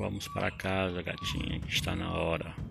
Vamos para casa, gatinha, que está na hora.